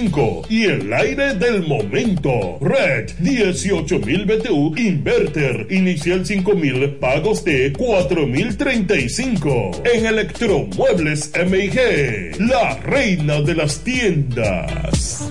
5 y el aire del momento. Red 18000 BTU Inverter. Inicial 5000, pagos de 4035. En Electromuebles MIG, la reina de las tiendas.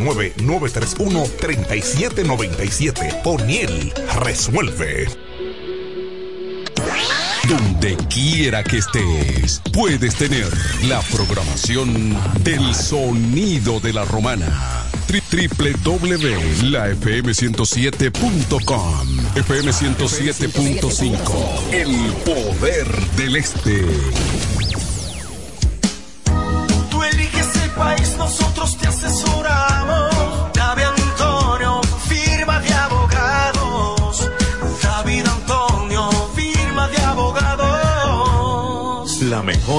809-931-3797. O'Neill resuelve. Donde quiera que estés, puedes tener la programación del sonido de la romana. www.lafm107.com FM 107.5 El poder del este. Tú eliges el país, nosotros te asesoramos.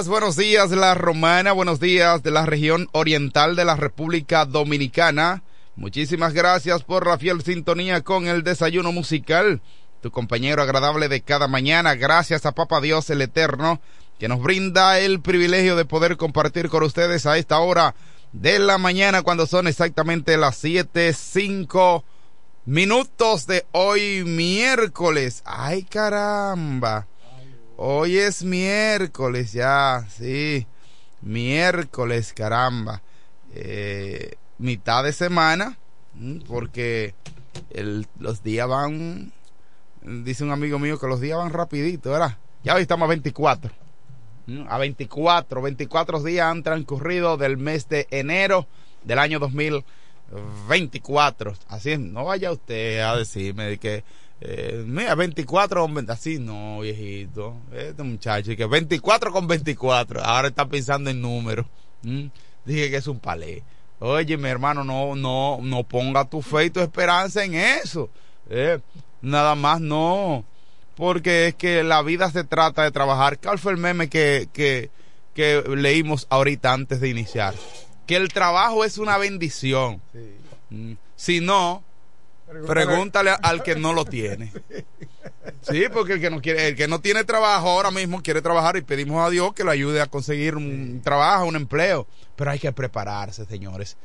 Buenos días la romana, buenos días de la región oriental de la República Dominicana. Muchísimas gracias por la fiel sintonía con el desayuno musical. Tu compañero agradable de cada mañana, gracias a Papa Dios el Eterno, que nos brinda el privilegio de poder compartir con ustedes a esta hora de la mañana cuando son exactamente las siete cinco minutos de hoy miércoles. Ay caramba. Hoy es miércoles ya, sí. Miércoles, caramba. Eh, mitad de semana, porque el, los días van, dice un amigo mío que los días van rapidito, ¿verdad? Ya hoy estamos a 24. A 24, 24 días han transcurrido del mes de enero del año 2024. Así es, no vaya usted a decirme que eh, mira, 24 con así no, viejito. Este muchacho, que 24 con 24. Ahora está pensando en números. Dije que es un palé. Oye, mi hermano, no, no, no ponga tu fe y tu esperanza en eso. Eh, nada más no. Porque es que la vida se trata de trabajar. ¿Cuál fue el meme que, que, que leímos ahorita antes de iniciar? Que el trabajo es una bendición. Mm. Si no, Pregúntale al que no lo tiene. Sí, porque el que no quiere, el que no tiene trabajo ahora mismo quiere trabajar y pedimos a Dios que lo ayude a conseguir un trabajo, un empleo. Pero hay que prepararse, señores.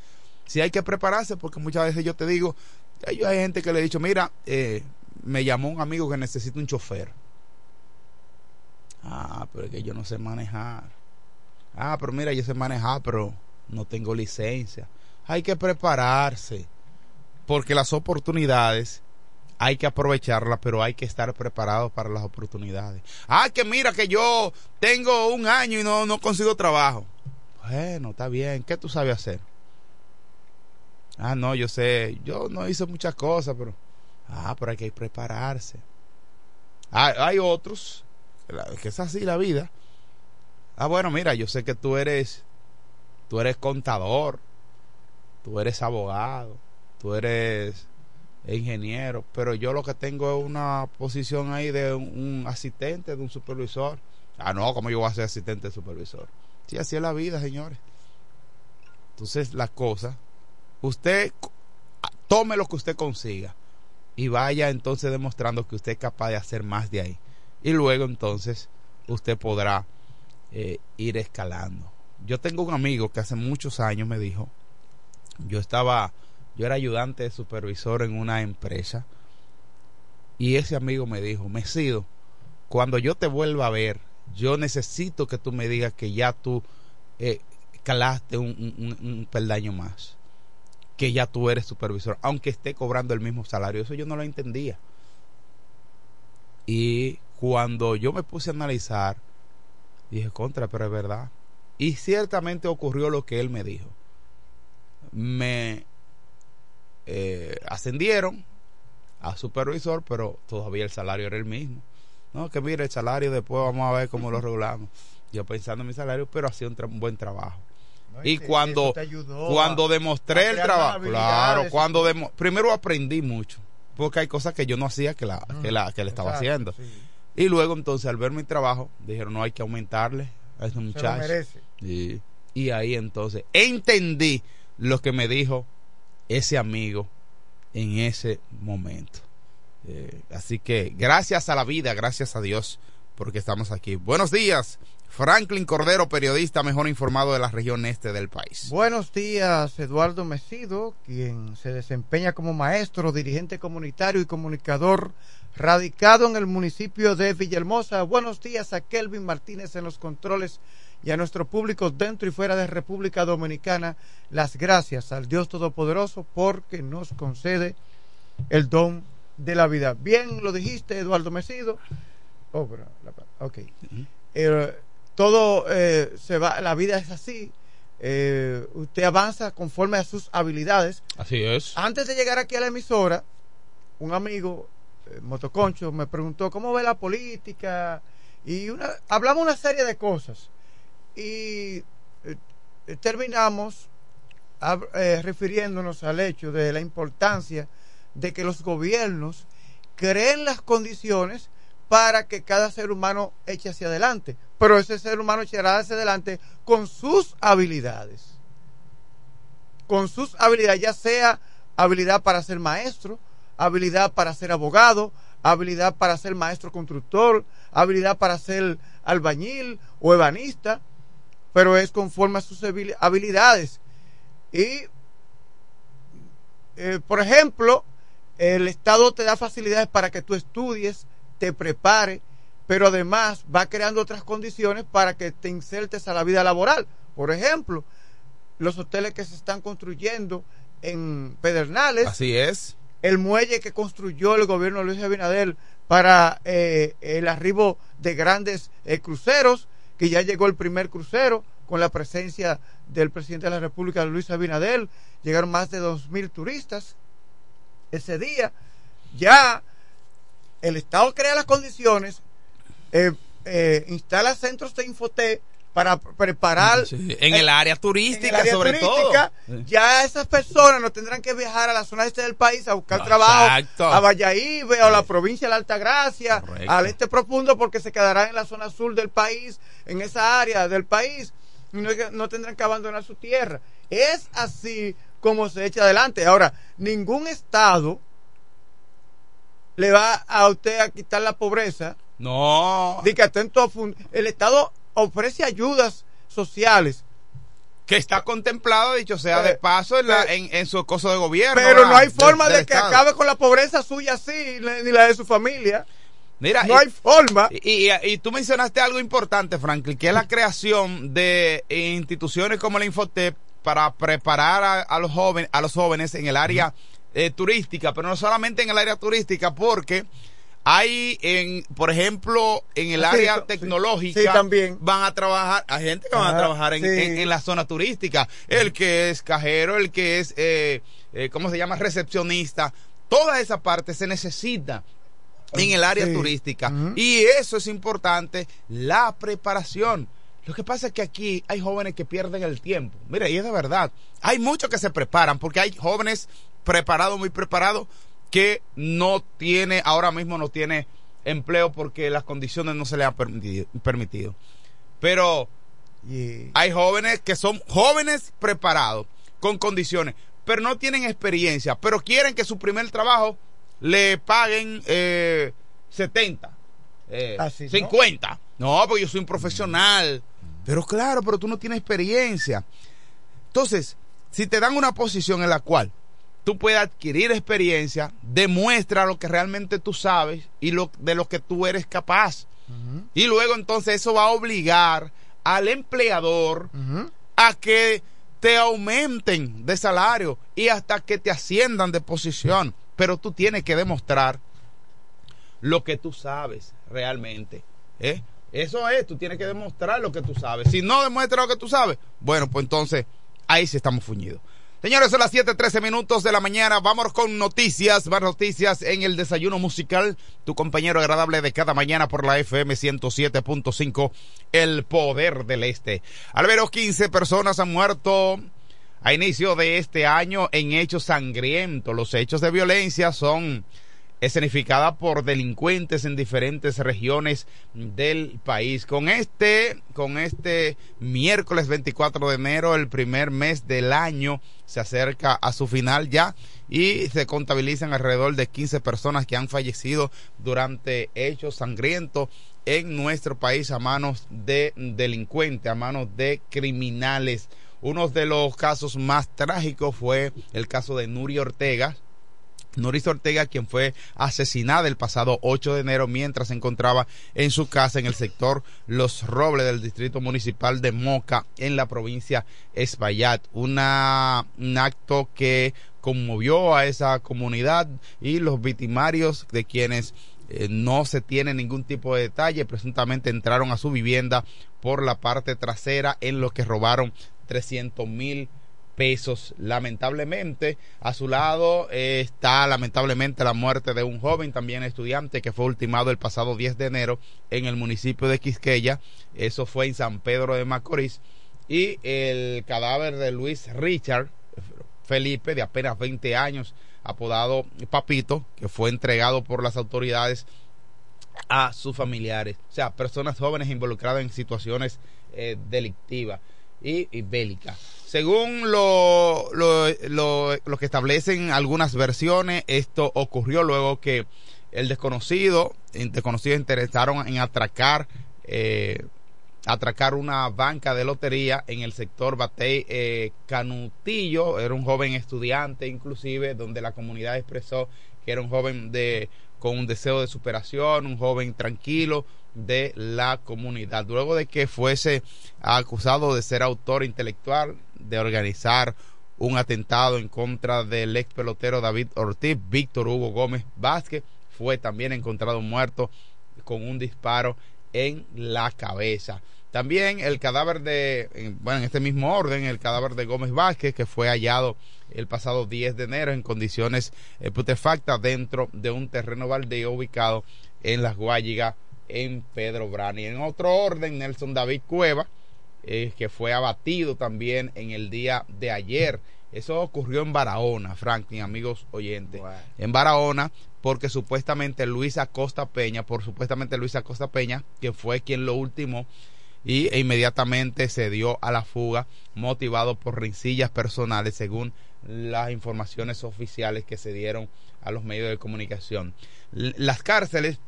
Sí hay que prepararse porque muchas veces yo te digo, hay gente que le he dicho, mira, eh, me llamó un amigo que necesita un chofer. Ah, pero es que yo no sé manejar. Ah, pero mira, yo sé manejar, pero no tengo licencia. Hay que prepararse porque las oportunidades hay que aprovecharlas, pero hay que estar preparados para las oportunidades. Ah, que mira que yo tengo un año y no, no consigo trabajo. Bueno, está bien. ¿Qué tú sabes hacer? Ah, no, yo sé, yo no hice muchas cosas, pero... Ah, pero hay que prepararse. Ah, hay otros, que es así la vida. Ah, bueno, mira, yo sé que tú eres, tú eres contador, tú eres abogado, tú eres ingeniero, pero yo lo que tengo es una posición ahí de un, asistente, de un supervisor. Ah, no, como yo voy a ser asistente de supervisor? Sí, así es la vida, señores. Entonces, las cosas, usted tome lo que usted consiga y vaya entonces demostrando que usted es capaz de hacer más de ahí. Y luego entonces usted podrá eh, ir escalando. Yo tengo un amigo que hace muchos años me dijo, yo estaba yo era ayudante de supervisor en una empresa y ese amigo me dijo, Mesido, cuando yo te vuelva a ver, yo necesito que tú me digas que ya tú eh, calaste un, peldaño más, que ya tú eres supervisor, aunque esté cobrando el mismo salario. Eso yo no lo entendía. Y cuando yo me puse a analizar, dije, contra, pero es verdad. Y ciertamente ocurrió lo que él me dijo. Me eh, ascendieron a supervisor, pero todavía el salario era el mismo. No, que mire, el salario después vamos a ver cómo lo regulamos. Yo pensando en mi salario, pero hacía un, buen trabajo. y, cuando, cuando demostré el trabajo, claro, cuando primero aprendí mucho, porque hay cosas que yo no hacía que la, que la que le estaba haciendo. Y luego entonces al ver mi trabajo, dijeron, no hay que aumentarle a ese muchacho. Y, y ahí entonces entendí lo que me dijo ese amigo en ese momento. Eh, así que gracias a la vida, gracias a Dios, porque estamos aquí. Buenos días, Franklin Cordero, periodista mejor informado de la región este del país. Buenos días, Eduardo Mesido, quien se desempeña como maestro, dirigente comunitario y comunicador radicado en el municipio de Villahermosa. Buenos días a Kelvin Martínez en los controles y a nuestro público dentro y fuera de República Dominicana las gracias al Dios Todopoderoso porque nos concede el don de la vida. Bien lo dijiste, Eduardo Mesido. Oh, ok. Eh, todo eh, se va, la vida es así. Eh, usted avanza conforme a sus habilidades. Así es. Antes de llegar aquí a la emisora, un amigo, Motoconcho, me preguntó cómo ve la política y una, hablamos una serie de cosas y eh, terminamos eh, refiriéndonos al hecho de la importancia de que los gobiernos creen las condiciones para que cada ser humano eche hacia adelante. Pero ese ser humano echará hacia adelante con sus habilidades. Con sus habilidades, ya sea habilidad para ser maestro, habilidad para ser abogado, habilidad para ser maestro constructor, habilidad para ser albañil o ebanista, pero es conforme a sus habilidades. Y, eh, por ejemplo, el Estado te da facilidades para que tú estudies, te prepare, pero además va creando otras condiciones para que te insertes a la vida laboral. Por ejemplo, los hoteles que se están construyendo en Pedernales. Así es. El muelle que construyó el gobierno de Luis Abinader para eh, el arribo de grandes eh, cruceros, que ya llegó el primer crucero con la presencia del presidente de la República, Luis Abinader. Llegaron más de dos mil turistas ese día. Ya el Estado crea las condiciones, eh, eh, instala centros de infoté para preparar en el área turística sobre todo. ya esas personas no tendrán que viajar a la zona este del país a buscar trabajo. a Valladolid o a la provincia de la Altagracia al este profundo porque se quedarán en la zona sur del país en esa área del país y no, no tendrán que abandonar su tierra. Es así como se echa adelante. Ahora ningún estado le va a usted a quitar la pobreza. No. Dice que atento el Estado ofrece ayudas sociales. Que está contemplado, dicho sea de paso, en, la, en, su coso de gobierno. Pero no hay forma de, que acabe con la pobreza suya así, ni la de su familia. Mira, no hay forma. Y, y, tú mencionaste algo importante, Franklin, que es la creación de instituciones como la Infotep para preparar a, los jóvenes, a los jóvenes en el área eh, turística, pero no solamente en el área turística, porque hay en, por ejemplo, en el área tecnológica también. van a trabajar, hay gente que van a trabajar en, la zona turística, el que es cajero, el que es, eh, eh, ¿cómo se llama? Recepcionista, toda esa parte se necesita en el área turística y eso es importante, la preparación. Lo que pasa es que aquí hay jóvenes que pierden el tiempo. Mira, y es de verdad. Hay muchos que se preparan porque hay jóvenes preparado, muy preparado, que no tiene, ahora mismo no tiene empleo porque las condiciones no se le han permitido. Pero hay jóvenes que son jóvenes preparados, con condiciones, pero no tienen experiencia, pero quieren que su primer trabajo le paguen eh, 70, eh, 50. ¿no? porque yo soy un profesional. Pero claro, pero tú no tienes experiencia. Entonces, si te dan una posición en la cual tú puedes adquirir experiencia, demuestra lo que realmente tú sabes y lo, de lo que tú eres capaz. Y luego entonces eso va a obligar al empleador a que te aumenten de salario y hasta que te asciendan de posición. Pero tú tienes que demostrar lo que tú sabes realmente. ¿eh? Eso es, tú tienes que demostrar lo que tú sabes. Si no demuestras lo que tú sabes, bueno, pues entonces ahí sí estamos fuñidos. Señores, son las 7:13 minutos de la mañana. Vamos con noticias, más noticias en el desayuno musical. Tu compañero agradable de cada mañana por la FM 107.5, El Poder del Este. Al menos 15 personas han muerto a inicio de este año en hechos sangrientos. Los hechos de violencia son escenificada por delincuentes en diferentes regiones del país. Con este, con este miércoles 24 de enero, el primer mes del año se acerca a su final ya y se contabilizan alrededor de 15 personas que han fallecido durante hechos sangrientos en nuestro país a manos de delincuentes, a manos de criminales. Uno de los casos más trágicos fue el caso de Nuri Ortega, Noris Ortega, quien fue asesinada el pasado 8 de enero mientras se encontraba en su casa en el sector Los Robles del distrito municipal de Moca en la provincia Espaillat. Una, un acto que conmovió a esa comunidad y los victimarios de quienes eh, no se tiene ningún tipo de detalle, presuntamente entraron a su vivienda por la parte trasera en lo que robaron 300 mil pesos. Lamentablemente, a su lado eh, está lamentablemente la muerte de un joven también estudiante que fue ultimado el pasado 10 de enero en el municipio de Quisqueya. Eso fue en San Pedro de Macorís. Y el cadáver de Luis Richard Felipe, de apenas 20 años, apodado Papito, que fue entregado por las autoridades a sus familiares, o sea, personas jóvenes involucradas en situaciones eh, delictivas y, y bélicas. Según lo, lo, lo, que establecen algunas versiones, esto ocurrió luego que el desconocido, el interesaron en atracar, eh, atracar una banca de lotería en el sector Batey eh, Canutillo, era un joven estudiante inclusive, donde la comunidad expresó que era un joven de con un deseo de superación, un joven tranquilo de la comunidad. Luego de que fuese acusado de ser autor intelectual, de organizar un atentado en contra del ex pelotero David Ortiz, Víctor Hugo Gómez Vázquez, fue también encontrado muerto con un disparo en la cabeza. También el cadáver de, bueno, en este mismo orden, el cadáver de Gómez Vázquez, que fue hallado el pasado 10 de enero en condiciones eh, putefactas dentro de un terreno baldío ubicado en Las Guayigas, en Pedro Brani. En otro orden, Nelson David Cueva, eh, que fue abatido también en el día de ayer. Eso ocurrió en Barahona, Franklin, amigos oyentes. En Barahona, porque supuestamente Luis Acosta Peña, por supuestamente Luis Acosta Peña, que fue quien lo último y e inmediatamente se dio a la fuga motivado por rencillas personales según las informaciones oficiales que se dieron a los medios de comunicación. Las cárceles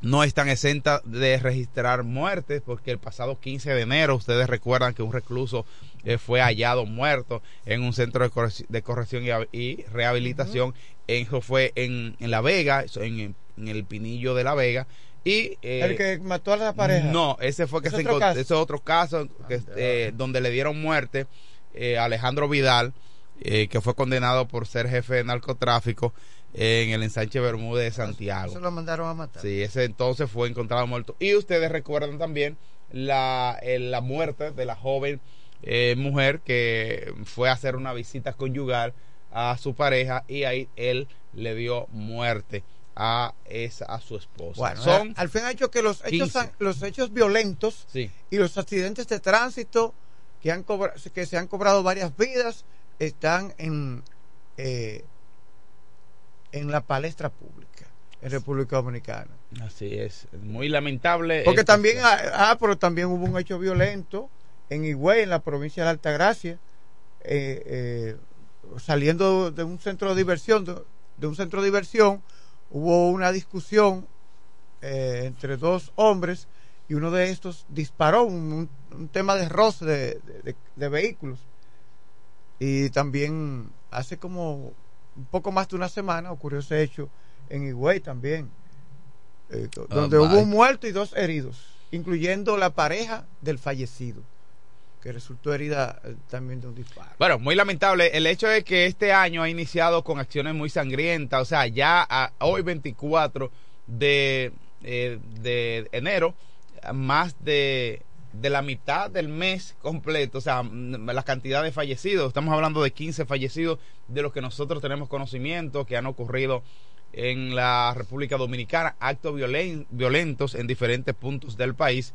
no están exentas de registrar muertes porque el pasado 15 de enero ustedes recuerdan que un recluso eh, fue hallado muerto en un centro de, corrección, de corrección y, rehabilitación. Eso fue en, en La Vega en, en, el Pinillo de La Vega y, eh, el que mató a la pareja no ese fue que se encontró ese es otro caso que, eh, donde le dieron muerte a Alejandro Vidal que fue condenado por ser jefe de narcotráfico en el ensanche Bermúdez de Santiago. Eso lo mandaron a matar. Sí, ese entonces fue encontrado muerto. Y ustedes recuerdan también la, la muerte de la joven eh, mujer que fue a hacer una visita conyugal a su pareja y ahí él le dio muerte a esa a su esposa. Bueno, Son al fin ha hecho que los hechos los hechos violentos y los accidentes de tránsito que han que se han cobrado varias vidas están en eh, en la palestra pública en República Dominicana. Así es, muy lamentable. Porque también, ah, ah, pero también hubo un hecho violento en Higüey, en la provincia de Altagracia, eh, eh, saliendo de un centro de diversión, de, un centro de diversión, hubo una discusión eh, entre dos hombres y uno de estos disparó un, tema de roce de vehículos. Y también hace como un poco más de una semana ocurrió ese hecho en Higüey también, eh, ah, donde hubo un muerto y dos heridos, incluyendo la pareja del fallecido que resultó herida eh, también de un disparo. Bueno, muy lamentable. El hecho es que este año ha iniciado con acciones muy sangrientas. O sea, ya a, hoy 24 de, eh, de enero, más de de la mitad del mes completo, o sea, la cantidad de fallecidos, estamos hablando de 15 fallecidos de los que nosotros tenemos conocimiento que han ocurrido en la República Dominicana, actos violentos en diferentes puntos del país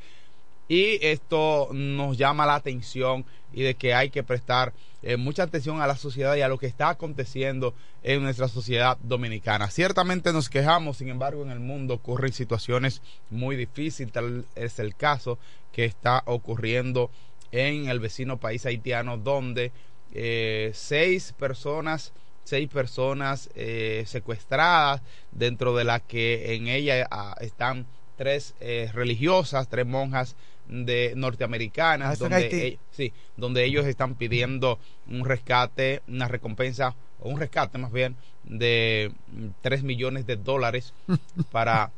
y esto nos llama la atención y de que hay que prestar eh, mucha atención a la sociedad y a lo que está aconteciendo en nuestra sociedad dominicana. Ciertamente nos quejamos, sin embargo, en el mundo ocurren situaciones muy difíciles, tal es el caso que está ocurriendo en el vecino país haitiano, donde eh, seis personas seis personas eh, secuestradas dentro de las que en ella ah, están tres religiosas, tres monjas de norteamericanas ah, donde, e, sí, donde ellos están pidiendo un rescate, una recompensa o un rescate más bien de 3 millones de dólares para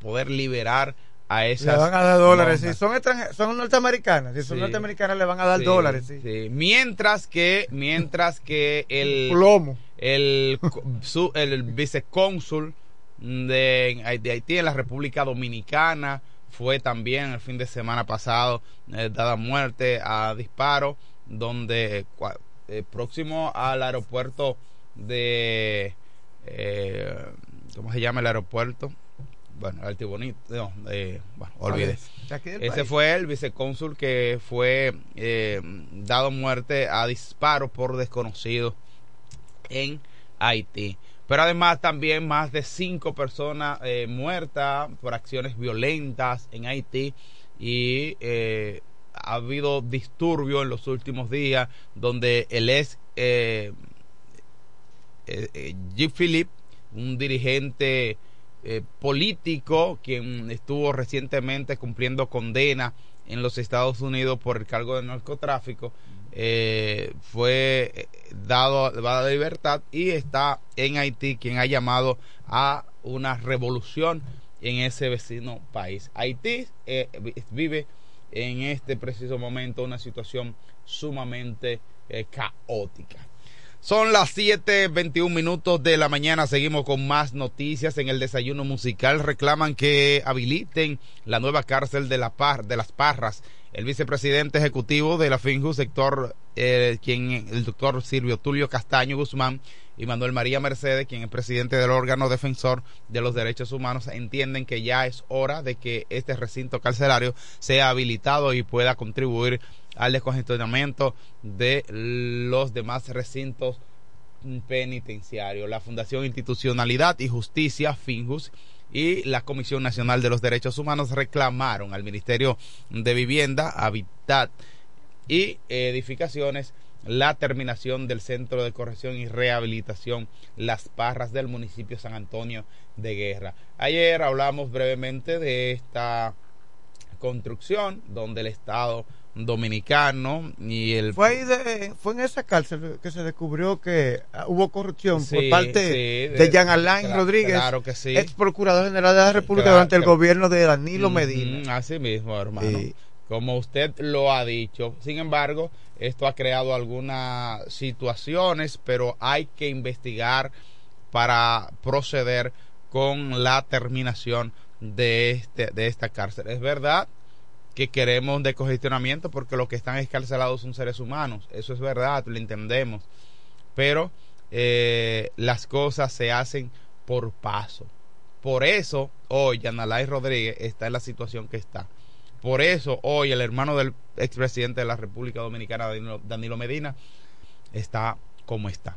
poder liberar a esas le van a dar dólares si son son norteamericanas si son norteamericanas le van a dar dólares sí. mientras que mientras que el plomo. el, el vicecónsul de, de Haití en la República Dominicana fue también el fin de semana pasado eh, dada muerte a disparo donde eh, próximo al aeropuerto de eh, ¿cómo se llama el aeropuerto? bueno, Altibonito, no, eh, bueno. Ese fue el vicecónsul que fue dado muerte a disparo por desconocidos en Haití. Pero además también más de cinco personas eh, muertas por acciones violentas en Haití y eh, ha habido disturbio en los últimos días donde el ex eh, eh, G. Philip, un dirigente político quien estuvo recientemente cumpliendo condena en los Estados Unidos por el cargo de narcotráfico, eh, fue dado, a la libertad y está en Haití, quien ha llamado a una revolución en ese vecino país. Haití eh, vive en este preciso momento una situación sumamente eh, caótica. Son las 7:21 minutos de la mañana. Seguimos con más noticias en el desayuno musical. Reclaman que habiliten la nueva cárcel de, la Par, de las Parras. El vicepresidente ejecutivo de la FINJU, sector, eh, quien, el doctor Silvio Tulio Castaño Guzmán y Manuel María Mercedes, quien es presidente del órgano defensor de los derechos humanos, entienden que ya es hora de que este recinto carcelario sea habilitado y pueda contribuir al descongestionamiento de los demás recintos penitenciarios. La Fundación Institucionalidad y Justicia, FINJUS, y la Comisión Nacional de los Derechos Humanos reclamaron al Ministerio de Vivienda, Habitat y Edificaciones la terminación del Centro de Corrección y Rehabilitación Las Parras del municipio San Antonio de Guerra. Ayer hablamos brevemente de esta construcción donde el Estado dominicano y el fue ahí de, fue en esa cárcel que se descubrió que ah, hubo corrupción por parte de, Jean Alain Rodríguez claro que sí. ex procurador general de la República durante el gobierno de Danilo Medina. así mismo hermano. Como usted lo ha dicho sin embargo esto ha creado algunas situaciones pero hay que investigar para proceder con la terminación de este de esta cárcel. Es verdad que queremos de congestionamiento porque los que están escarcelados son seres humanos. Eso es verdad, lo entendemos. Pero eh, las cosas se hacen por paso. Por eso hoy Yanalay Rodríguez está en la situación que está. Por eso hoy el hermano del expresidente de la República Dominicana, Danilo Medina, está como está.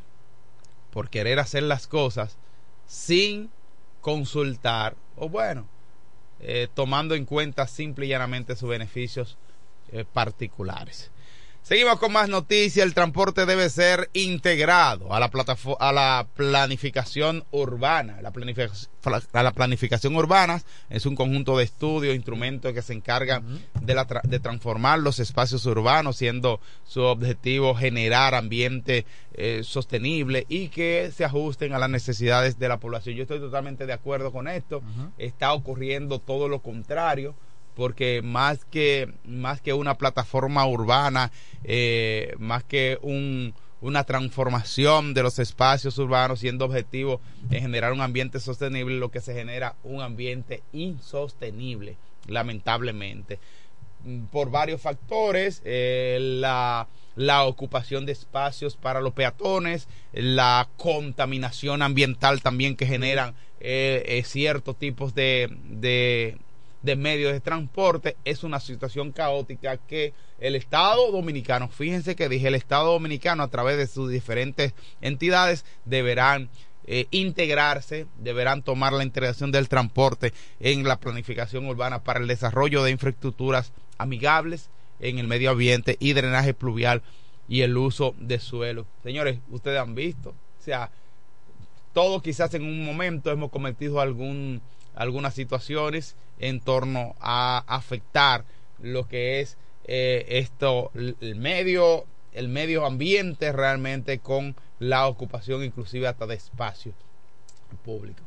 Por querer hacer las cosas sin consultar, o bueno, eh, tomando en cuenta simple y llanamente sus beneficios eh, particulares. Seguimos con más noticias. El transporte debe ser integrado a la, a la planificación urbana. La, la planificación urbana es un conjunto de estudios, instrumentos que se encargan de, la de transformar los espacios urbanos, siendo su objetivo generar ambiente eh, sostenible y que se ajusten a las necesidades de la población. Yo estoy totalmente de acuerdo con esto. Está ocurriendo todo lo contrario porque más que, más que una plataforma urbana, eh, más que un, una transformación de los espacios urbanos siendo objetivo en generar un ambiente sostenible, lo que se genera un ambiente insostenible, lamentablemente. Por varios factores, eh, la, la ocupación de espacios para los peatones, la contaminación ambiental también que generan eh, ciertos tipos de, de de medios de transporte es una situación caótica que el Estado dominicano, fíjense que dije el Estado dominicano a través de sus diferentes entidades deberán eh, integrarse, deberán tomar la integración del transporte en la planificación urbana para el desarrollo de infraestructuras amigables en el medio ambiente y drenaje pluvial y el uso de suelo. Señores, ustedes han visto, o sea, todos quizás en un momento hemos cometido algún algunas situaciones en torno a afectar lo que es eh, esto el medio el medio ambiente realmente con la ocupación inclusive hasta de espacios públicos.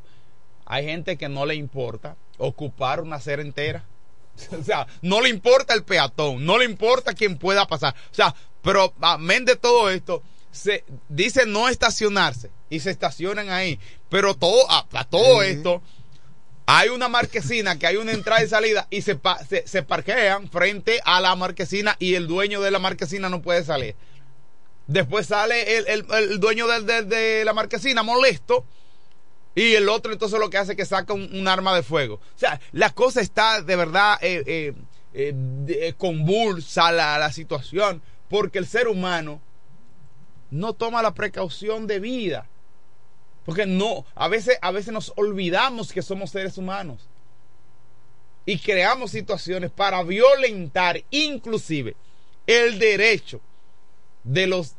Hay gente que no le importa ocupar una acera entera. O sea no le importa el peatón no le importa quién pueda pasar. O sea pero amén de todo esto se dice no estacionarse y se estacionan ahí. Pero todo a, todo esto hay una marquesina que hay una entrada y salida y se, parquean frente a la marquesina y el dueño de la marquesina no puede salir. Después sale el, dueño de, la marquesina molesto y el otro entonces lo que hace es que saca un, arma de fuego. O sea, la cosa está de verdad eh, eh, eh, convulsa la, la situación porque el ser humano no toma la precaución de vida Porque no, a veces, a veces nos olvidamos que somos seres humanos y creamos situaciones para violentar inclusive el derecho de los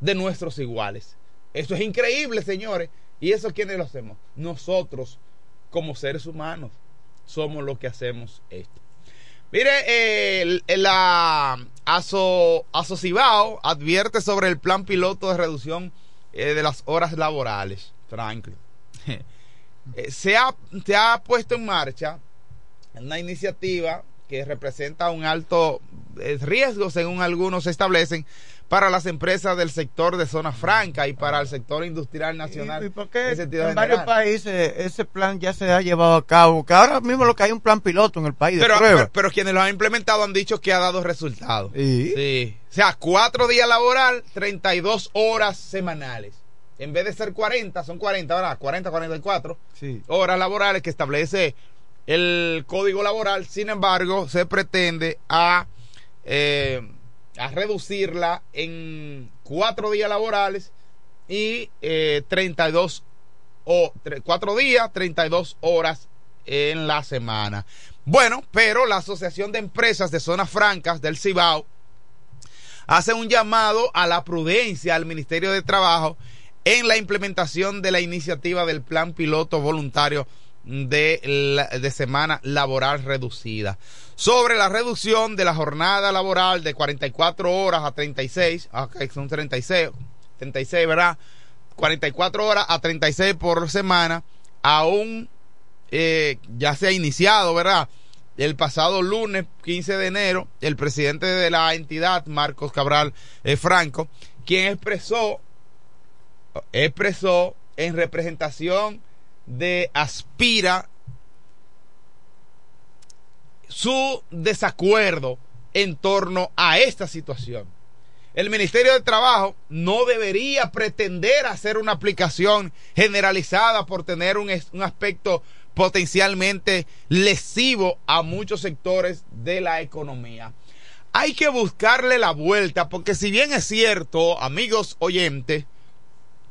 de nuestros iguales. Eso es increíble, señores. ¿Y eso quiénes lo hacemos? Nosotros, como seres humanos, somos los que hacemos esto. Mire, eh, la ASO, Asocibao advierte sobre el plan piloto de reducción eh, de las horas laborales. Franklin. Eh, se, ha, se ha puesto en marcha una iniciativa que representa un alto riesgo, según algunos establecen, para las empresas del sector de zona franca y para el sector industrial nacional. ¿Y, por qué en, varios países ese plan ya se ha llevado a cabo? Que ahora mismo lo que hay un plan piloto en el país de pero, prueba. Pero, quienes lo han implementado han dicho que ha dado resultados. ¿Sí? O sea, cuatro días laboral, 32 horas semanales. En vez de ser 40, son 40, ¿verdad? 40, 44 sí. horas laborales que establece el código laboral. Sin embargo, se pretende a... Eh, a reducirla en cuatro días laborales y eh, 32 o cuatro días, 32 horas en la semana. Bueno, pero la Asociación de Empresas de Zonas Francas del Cibao hace un llamado a la prudencia al Ministerio de Trabajo en la implementación de la iniciativa del Plan Piloto Voluntario de, de semana laboral reducida. Sobre la reducción de la jornada laboral de 44 horas a 36, okay, son 36, 36, ¿verdad? 44 horas a 36 por semana, aún eh, ya se ha iniciado, ¿verdad? El pasado lunes 15 de enero, el presidente de la entidad, Marcos Cabral eh, Franco, quien expresó, expresó en representación de Aspira su desacuerdo en torno a esta situación. El Ministerio de Trabajo no debería pretender hacer una aplicación generalizada por tener un, un, aspecto potencialmente lesivo a muchos sectores de la economía. Hay que buscarle la vuelta porque si bien es cierto, amigos oyentes,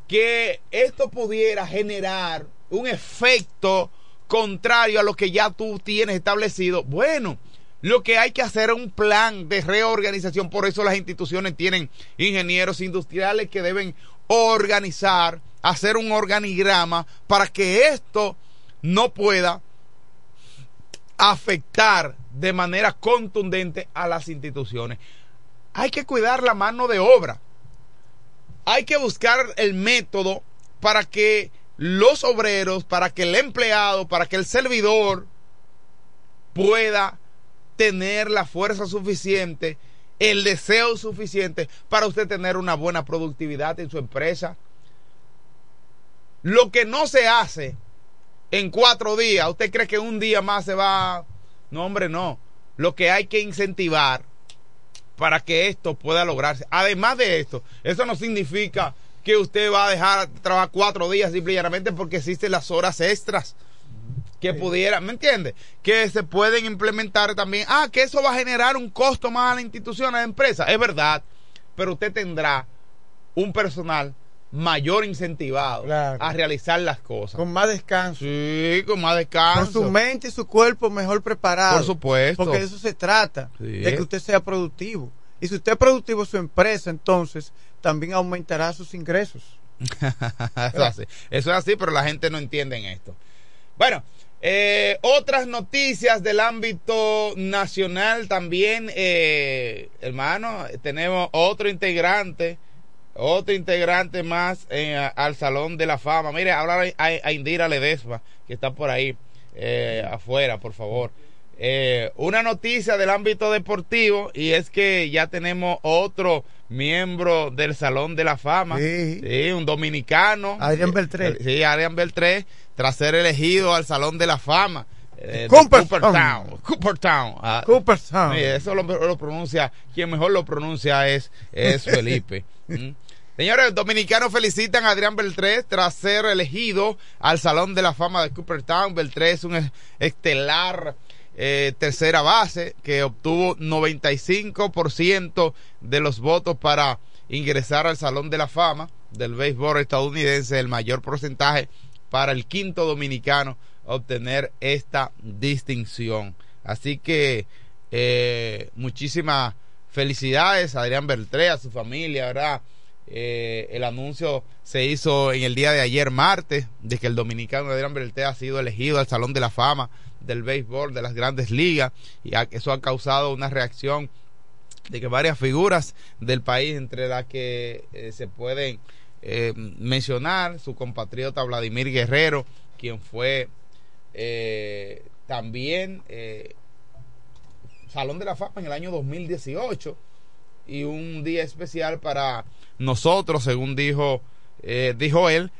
que esto pudiera generar un efecto contrario a lo que ya tú tienes establecido, bueno, lo que hay que hacer es un plan de reorganización. Por eso las instituciones tienen ingenieros industriales que deben organizar, hacer un organigrama para que esto no pueda afectar de manera contundente a las instituciones. Hay que cuidar la mano de obra. Hay que buscar el método para que los obreros, para que el empleado, para que el servidor pueda tener la fuerza suficiente, el deseo suficiente para usted tener una buena productividad en su empresa. Lo que no se hace en cuatro días, ¿usted cree que un día más se va? No, hombre, no. Lo que hay que incentivar para que esto pueda lograrse. Además de esto, eso no significa que usted va a dejar trabajar cuatro días simplemente porque existen las horas extras que pudiera, ¿me entiende? Que se pueden implementar también. Ah, que eso va a generar un costo más a la institución, a la empresa. Es verdad, pero usted tendrá un personal mayor incentivado a realizar las cosas. Con más descanso. Sí, con más descanso. Con su mente y su cuerpo mejor preparado. Por supuesto. Porque de eso se trata, de que usted sea productivo. Y si usted es productivo su empresa, entonces también aumentará sus ingresos. eso, es así. eso es así, pero la gente no entiende en esto. Bueno, eh, otras noticias del ámbito nacional también, eh, hermano, tenemos otro integrante, otro integrante más eh, al Salón de la Fama. Mire, habla a, Indira Ledesma, que está por ahí afuera, por favor. Eh, una noticia del ámbito deportivo y es que ya tenemos otro miembro del Salón de la Fama, sí. un dominicano. Adrián Beltré. Sí, Adrián Beltré, tras ser elegido al Salón de la Fama. Eh, Cooperstown. Cooperstown. Ah, Cooperstown. eso lo, pronuncia, quien mejor lo pronuncia es, es Felipe. ¿Mm? Señores, dominicanos felicitan a Adrián Beltré tras ser elegido al Salón de la Fama de Cooperstown. Beltré es un estelar eh, tercera base que obtuvo 95% de los votos para ingresar al Salón de la Fama. del béisbol estadounidense, el mayor porcentaje para el quinto dominicano obtener esta distinción. Así que eh, muchísimas felicidades a Adrián Beltré, a su familia, ¿verdad? Eh, el anuncio se hizo en el día de ayer, martes, de que el dominicano Adrián Beltré ha sido elegido al Salón de la Fama del béisbol de las grandes ligas y eso ha causado una reacción de que varias figuras del país, entre las que eh, se pueden eh, mencionar, su compatriota Vladimir Guerrero, quien fue eh, también Salón de la Fama en el año 2018 y un día especial para nosotros, según dijo, dijo él,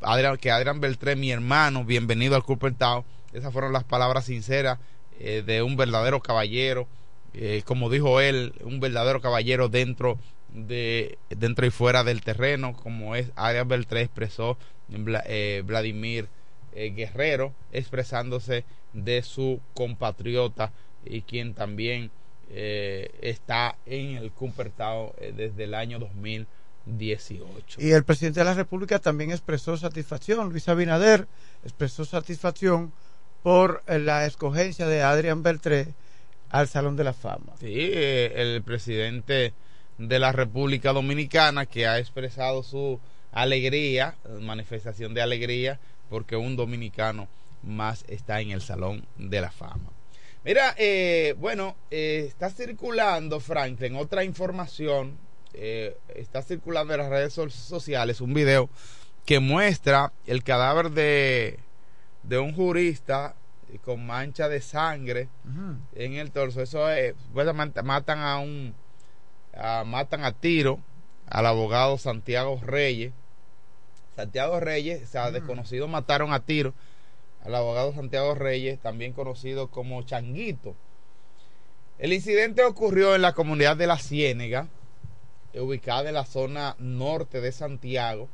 Adrián, que Adrián Beltré, mi hermano, bienvenido al Cupertao. Esas fueron las palabras sinceras de un verdadero caballero eh, como dijo él, un verdadero caballero dentro de dentro y fuera del terreno, como es Arias Beltré expresó eh, Vladimir eh, Guerrero, expresándose de su compatriota y quien también está en el Cumpertao desde el año 2018. Y el presidente de la República también expresó satisfacción, Luis Abinader expresó satisfacción por la escogencia de Adrián Beltré al Salón de la Fama. Sí, eh, el presidente de la República Dominicana que ha expresado su alegría, manifestación de alegría, porque un dominicano más está en el Salón de la Fama. Mira, eh, bueno, eh, está circulando, Franklin, otra información, está circulando en las redes sociales un video que muestra el cadáver de, de un jurista con mancha de sangre en el torso. Eso es, pues, matan a un, matan a tiro al abogado Santiago Reyes. Santiago Reyes, o sea, desconocidos mataron a tiro al abogado Santiago Reyes, también conocido como Changuito. El incidente ocurrió en la comunidad de La Ciénega, ubicada en la zona norte de Santiago.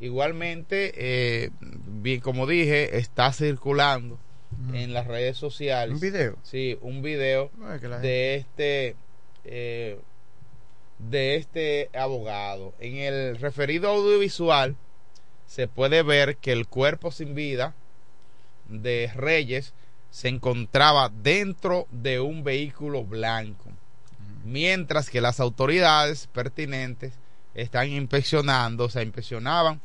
Igualmente, eh, bien como dije, está circulando en las redes sociales. ¿Un video? Sí, un video de este eh, de este abogado. En el referido audiovisual se puede ver que el cuerpo sin vida de Reyes se encontraba dentro de un vehículo blanco, mientras que las autoridades pertinentes están inspeccionando, o sea, inspeccionaban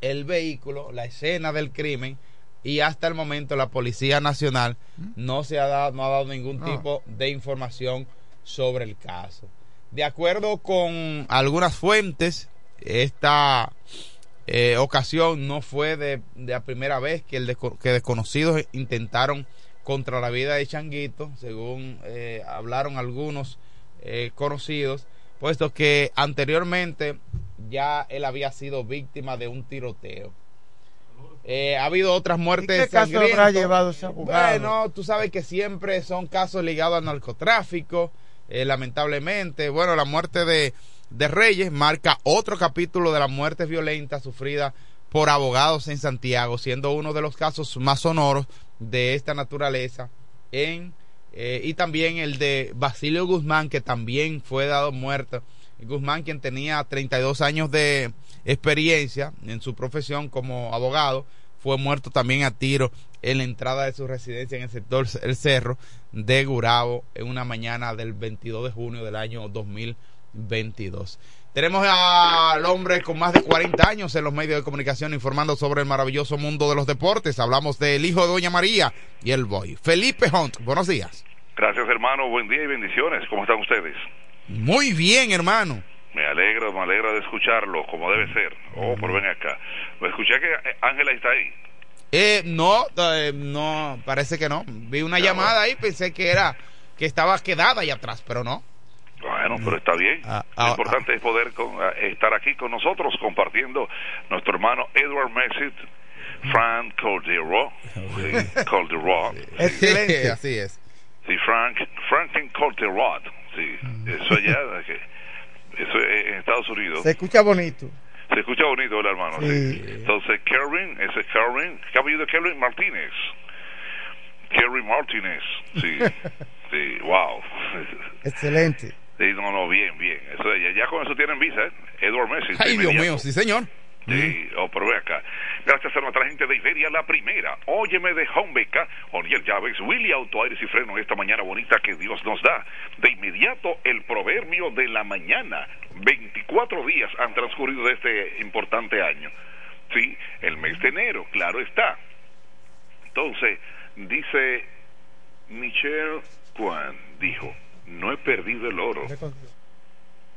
el vehículo, la escena del crimen, y hasta el momento la Policía Nacional no se ha dado, no ha dado ningún tipo de información sobre el caso. De acuerdo con algunas fuentes, esta eh, ocasión no fue de, la primera vez que, el que desconocidos intentaron contra la vida de Changuito, según eh, hablaron algunos eh, conocidos, puesto que anteriormente ya él había sido víctima de un tiroteo. Eh, ha habido otras muertes. ¿Y qué caso habrá llevado ese abogado? Bueno, tú sabes que siempre son casos ligados al narcotráfico, eh, lamentablemente. Bueno, la muerte de, de Reyes marca otro capítulo de las muertes violentas sufridas por abogados en Santiago, siendo uno de los casos más sonoros de esta naturaleza en eh, y también el de Basilio Guzmán que también fue dado muerto. Guzmán quien tenía 32 años de experiencia en su profesión como abogado, fue muerto también a tiro en la entrada de su residencia en el sector El Cerro de Gurabo en una mañana del 22 de junio del año 2022. Tenemos al hombre con más de 40 años en los medios de comunicación informando sobre el maravilloso mundo de los deportes. Hablamos del hijo de Doña María y el boy. Felipe Hunt, buenos días. Gracias hermano, buen día y bendiciones. ¿Cómo están ustedes? Muy bien hermano. Me alegro, me alegra de escucharlo como debe ser. Oh, pero ven acá. Me escuché que eh, Ángela está ahí. Eh, no, eh, no, parece que no. Vi una llamada ahí, pensé que era que estaba quedada ahí atrás, pero no. Bueno, pero está bien. Ah, Lo ah, importante ah. es poder estar aquí con nosotros compartiendo nuestro hermano Edward Messit, Frank Calderon. Sí, Excelente, así es. Sí, Frank, Franklin Calderon. Sí, eso ya eso es en Estados Unidos. Se escucha bonito. Se escucha bonito, el hermano? Sí. Entonces, Kevin, ese es Kevin, ¿qué de Kevin Martínez? Kevin Martínez, sí. sí, wow. Excelente. Sí, no, no, bien, bien. Eso ya, ya con eso tienen visa, ¿eh? Edward Messi. Ay, Dios mío, sí, señor. Sí, oh, pero ve acá. Gracias a nuestra gente de Iberia, la primera. Óyeme de Homebeca, Oriel Llaves, Willy Auto Aires y Freno, esta mañana bonita que Dios nos da. De inmediato, el proverbio de la mañana. 24 días han transcurrido de este importante año. Sí, el mes de enero, claro está. Entonces, dice Michel Juan, dijo, no he perdido el oro,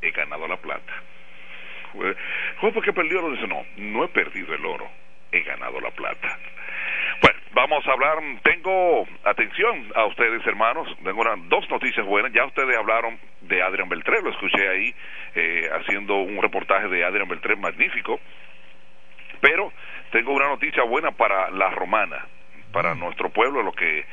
he ganado la plata. ¿Cómo porque perdió el oro? Dice, no, no he perdido el oro, he ganado la plata. Bueno, vamos a hablar, tengo atención a ustedes hermanos, tengo dos noticias buenas, ya ustedes hablaron de Adrián Beltré, lo escuché ahí eh, haciendo un reportaje de Adrián Beltré magnífico, pero tengo una noticia buena para la romana, para nuestro pueblo, lo que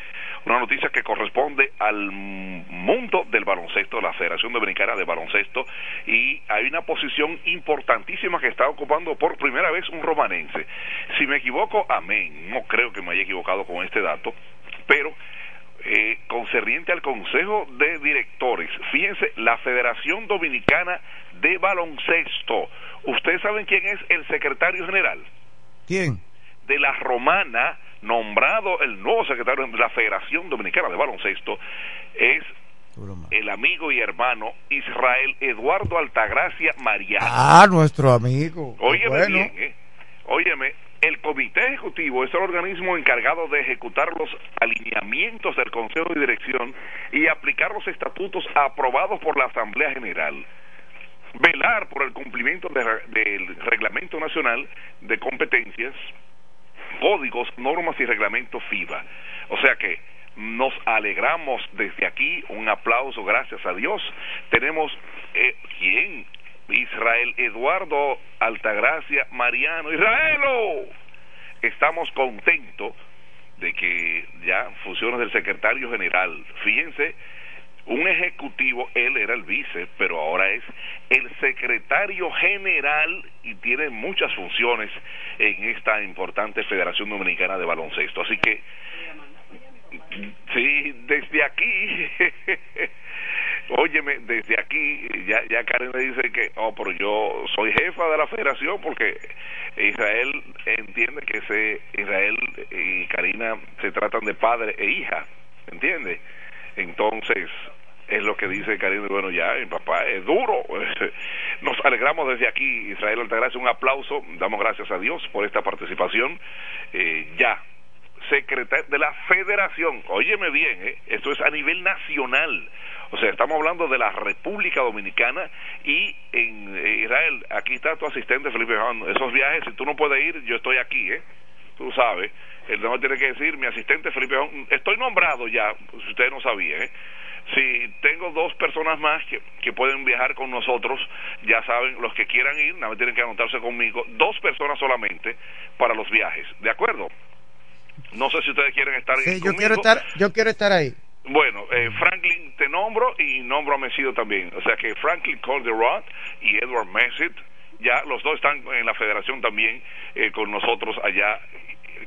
una noticia que corresponde al mundo del baloncesto, la Federación Dominicana de Baloncesto, y hay una posición importantísima que está ocupando por primera vez un romanense. Si me equivoco, amén, no creo que me haya equivocado con este dato, pero eh, concerniente al Consejo de Directores, fíjense, la Federación Dominicana de Baloncesto, ¿ustedes saben quién es el secretario general? ¿Quién? De la romana nombrado el nuevo secretario de la Federación Dominicana de Baloncesto es el amigo y hermano Israel Eduardo Altagracia Mariano. Ah, nuestro amigo. Óyeme bien, ¿eh? Óyeme, el Comité Ejecutivo es el organismo encargado de ejecutar los alineamientos del Consejo de Dirección y aplicar los estatutos aprobados por la Asamblea General. Velar por el cumplimiento del Reglamento Nacional de Competencias, códigos, normas y reglamentos FIBA. O sea que nos alegramos desde aquí, un aplauso, gracias a Dios. Tenemos, eh, ¿quién? Israel Eduardo Altagracia Mariano. Israelo, estamos contentos de que ya funciones del secretario general, fíjense, un ejecutivo, él era el vice, pero ahora es el secretario general y tiene muchas funciones en esta importante Federación Dominicana de Baloncesto. Así que, sí, desde aquí, óyeme, desde aquí, ya, ya Karen me dice que, oh, pero yo soy jefa de la federación porque Israel entiende que se, Israel y Karina se tratan de padre e hija, ¿entiende? Entonces, es lo que dice Karim, bueno, ya, mi papá es duro. Nos alegramos desde aquí, Israel Altagracia, un aplauso, damos gracias a Dios por esta participación. Eh, ya, secretario de la federación, óyeme bien, eh, esto es a nivel nacional. O sea, estamos hablando de la República Dominicana y en eh, Israel, aquí está tu asistente Felipe Juan. Esos viajes, si tú no puedes ir, yo estoy aquí, ¿eh? Tú sabes. El no tiene que decir, mi asistente Felipe estoy nombrado ya, si ustedes no sabían, ¿eh? Si tengo dos personas más que, que pueden viajar con nosotros, ya saben, los que quieran ir, nada más tienen que anotarse conmigo, dos personas solamente para los viajes, ¿de acuerdo? No sé si ustedes quieren estar sí, yo quiero estar, yo quiero estar ahí. Bueno, eh, Franklin te nombro y nombro a Mesido también. O sea que Franklin Calderón y Edward Messit, ya los dos están en la federación también eh, con nosotros allá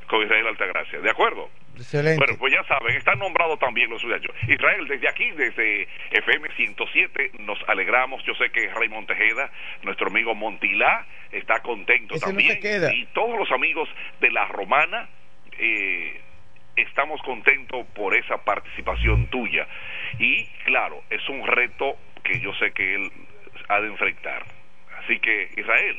con Israel Altagracia. ¿De acuerdo? Excelente. Bueno, pues ya saben, están nombrados también los suyos. Israel, desde aquí, desde FM 107, nos alegramos. Yo sé que Raymond Tejeda, nuestro amigo Montilá, está contento también. Y todos los amigos de la Romana, eh, estamos contentos por esa participación tuya. Y claro, es un reto que yo sé que él ha de enfrentar. Así que Israel,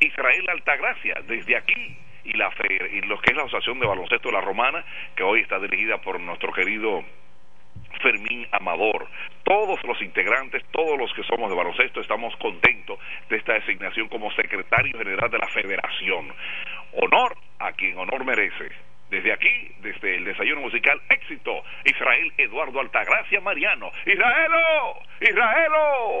Israel Altagracia, desde aquí y la y lo que es la Asociación de Baloncesto de la Romana, que hoy está dirigida por nuestro querido Fermín Amador. Todos los integrantes, todos los que somos de baloncesto, estamos contentos de esta designación como secretario general de la federación. Honor a quien honor merece. Desde aquí, desde el desayuno musical, éxito. Israel Eduardo Altagracia Mariano. Israelo, Israelo.